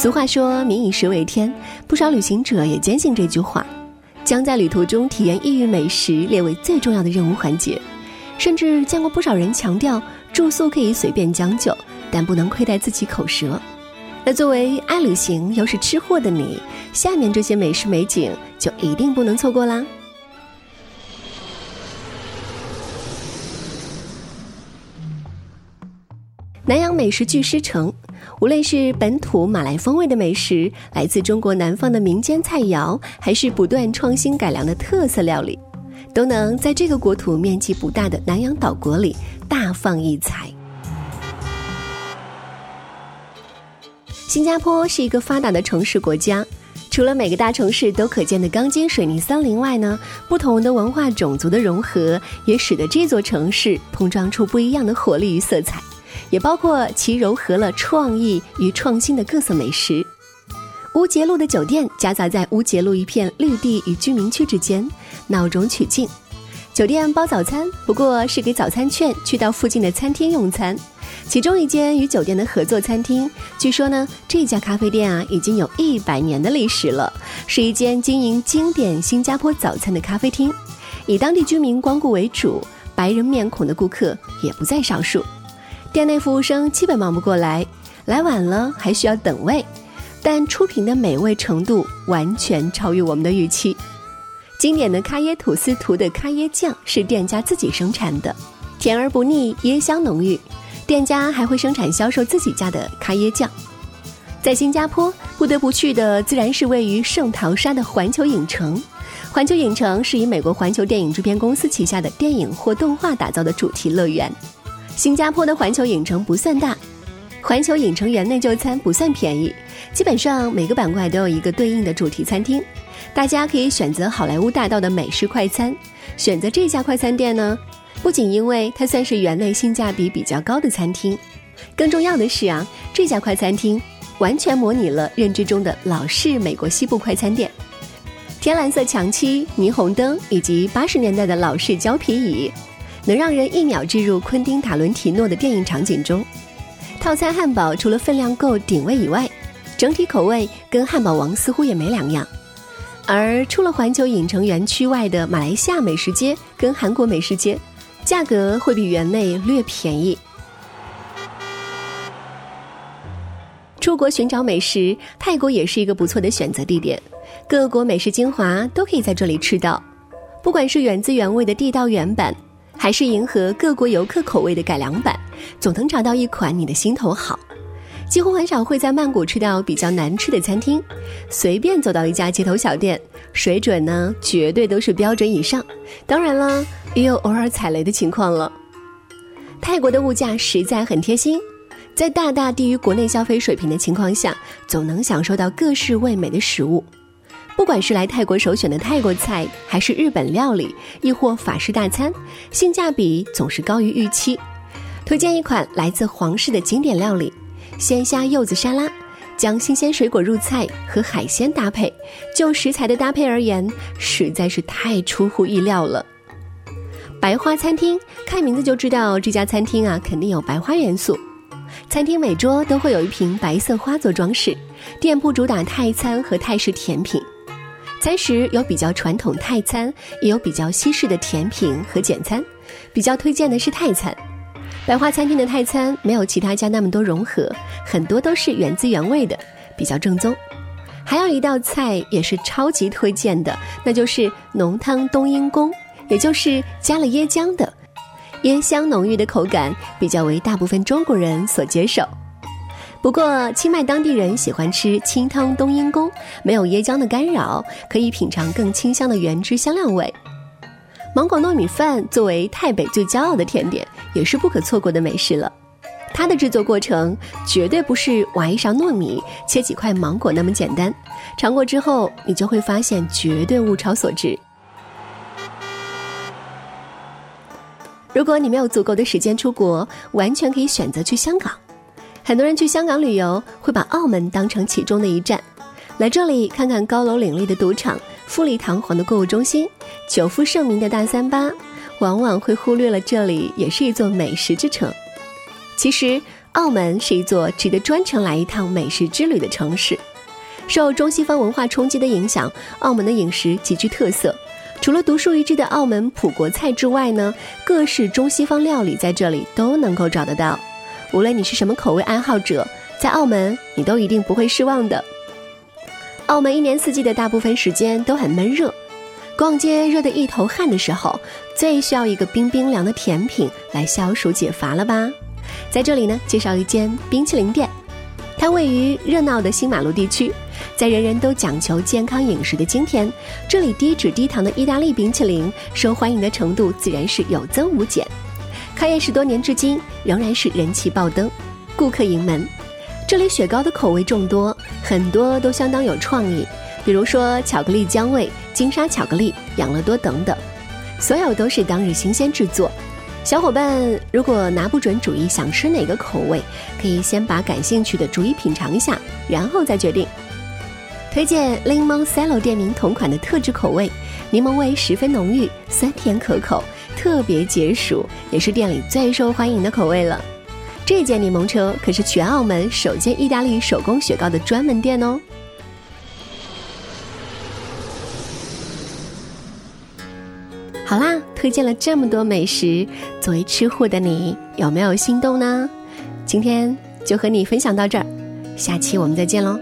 俗话说“民以食为天”，不少旅行者也坚信这句话，将在旅途中体验异域美食列为最重要的任务环节。甚至见过不少人强调住宿可以随便将就，但不能亏待自己口舌。那作为爱旅行又是吃货的你，下面这些美食美景就一定不能错过啦！南洋美食巨狮城。无论是本土马来风味的美食，来自中国南方的民间菜肴，还是不断创新改良的特色料理，都能在这个国土面积不大的南洋岛国里大放异彩。新加坡是一个发达的城市国家，除了每个大城市都可见的钢筋水泥森林外呢，不同的文化种族的融合，也使得这座城市碰撞出不一样的活力与色彩。也包括其糅合了创意与创新的各色美食。乌节路的酒店夹杂在乌节路一片绿地与居民区之间，闹中取静。酒店包早餐，不过是给早餐券去到附近的餐厅用餐。其中一间与酒店的合作餐厅，据说呢，这家咖啡店啊已经有一百年的历史了，是一间经营经典新加坡早餐的咖啡厅，以当地居民光顾为主，白人面孔的顾客也不在少数。店内服务生基本忙不过来，来晚了还需要等位，但出品的美味程度完全超越我们的预期。经典的咖椰吐司涂的咖椰酱是店家自己生产的，甜而不腻，椰香浓郁。店家还会生产销售自己家的咖椰酱。在新加坡，不得不去的自然是位于圣淘沙的环球影城。环球影城是以美国环球电影制片公司旗下的电影或动画打造的主题乐园。新加坡的环球影城不算大，环球影城园内就餐不算便宜，基本上每个板块都有一个对应的主题餐厅，大家可以选择好莱坞大道的美式快餐。选择这家快餐店呢，不仅因为它算是园内性价比比较高的餐厅，更重要的是啊，这家快餐厅完全模拟了认知中的老式美国西部快餐店，天蓝色墙漆、霓虹灯以及八十年代的老式胶皮椅。能让人一秒置入昆汀·塔伦提诺的电影场景中。套餐汉堡除了分量够顶位以外，整体口味跟汉堡王似乎也没两样。而出了环球影城园区外的马来西亚美食街跟韩国美食街，价格会比园内略便宜。出国寻找美食，泰国也是一个不错的选择地点，各国美食精华都可以在这里吃到，不管是原汁原味的地道原版。还是迎合各国游客口味的改良版，总能找到一款你的心头好。几乎很少会在曼谷吃到比较难吃的餐厅，随便走到一家街头小店，水准呢绝对都是标准以上。当然了，也有偶尔踩雷的情况了。泰国的物价实在很贴心，在大大低于国内消费水平的情况下，总能享受到各式味美的食物。不管是来泰国首选的泰国菜，还是日本料理，亦或法式大餐，性价比总是高于预期。推荐一款来自皇室的经典料理——鲜虾柚子沙拉，将新鲜水果入菜和海鲜搭配，就食材的搭配而言，实在是太出乎意料了。白花餐厅，看名字就知道这家餐厅啊，肯定有白花元素。餐厅每桌都会有一瓶白色花做装饰，店铺主打泰餐和泰式甜品。餐食有比较传统泰餐，也有比较西式的甜品和简餐。比较推荐的是泰餐。百花餐厅的泰餐没有其他家那么多融合，很多都是原汁原味的，比较正宗。还有一道菜也是超级推荐的，那就是浓汤冬阴功，也就是加了椰浆的，椰香浓郁的口感比较为大部分中国人所接受。不过，清迈当地人喜欢吃清汤冬阴功，没有椰浆的干扰，可以品尝更清香的原汁香料味。芒果糯米饭作为泰北最骄傲的甜点，也是不可错过的美食了。它的制作过程绝对不是挖一勺糯米、切几块芒果那么简单，尝过之后你就会发现绝对物超所值。如果你没有足够的时间出国，完全可以选择去香港。很多人去香港旅游会把澳门当成其中的一站，来这里看看高楼林立的赌场、富丽堂皇的购物中心、久负盛名的大三巴，往往会忽略了这里也是一座美食之城。其实，澳门是一座值得专程来一趟美食之旅的城市。受中西方文化冲击的影响，澳门的饮食极具特色。除了独树一帜的澳门普国菜之外呢，各式中西方料理在这里都能够找得到。无论你是什么口味爱好者，在澳门你都一定不会失望的。澳门一年四季的大部分时间都很闷热，逛街热得一头汗的时候，最需要一个冰冰凉的甜品来消暑解乏了吧？在这里呢，介绍一间冰淇淋店，它位于热闹的新马路地区。在人人都讲求健康饮食的今天，这里低脂低糖的意大利冰淇淋受欢迎的程度自然是有增无减。开业十多年至今，仍然是人气爆灯，顾客盈门。这里雪糕的口味众多，很多都相当有创意，比如说巧克力姜味、金沙巧克力、养乐多等等，所有都是当日新鲜制作。小伙伴如果拿不准主意想吃哪个口味，可以先把感兴趣的逐一品尝一下，然后再决定。推荐柠檬 Cello 店名同款的特制口味，柠檬味十分浓郁，酸甜可口，特别解暑，也是店里最受欢迎的口味了。这间柠檬车可是全澳门首间意大利手工雪糕的专门店哦。好啦，推荐了这么多美食，作为吃货的你有没有心动呢？今天就和你分享到这儿，下期我们再见喽。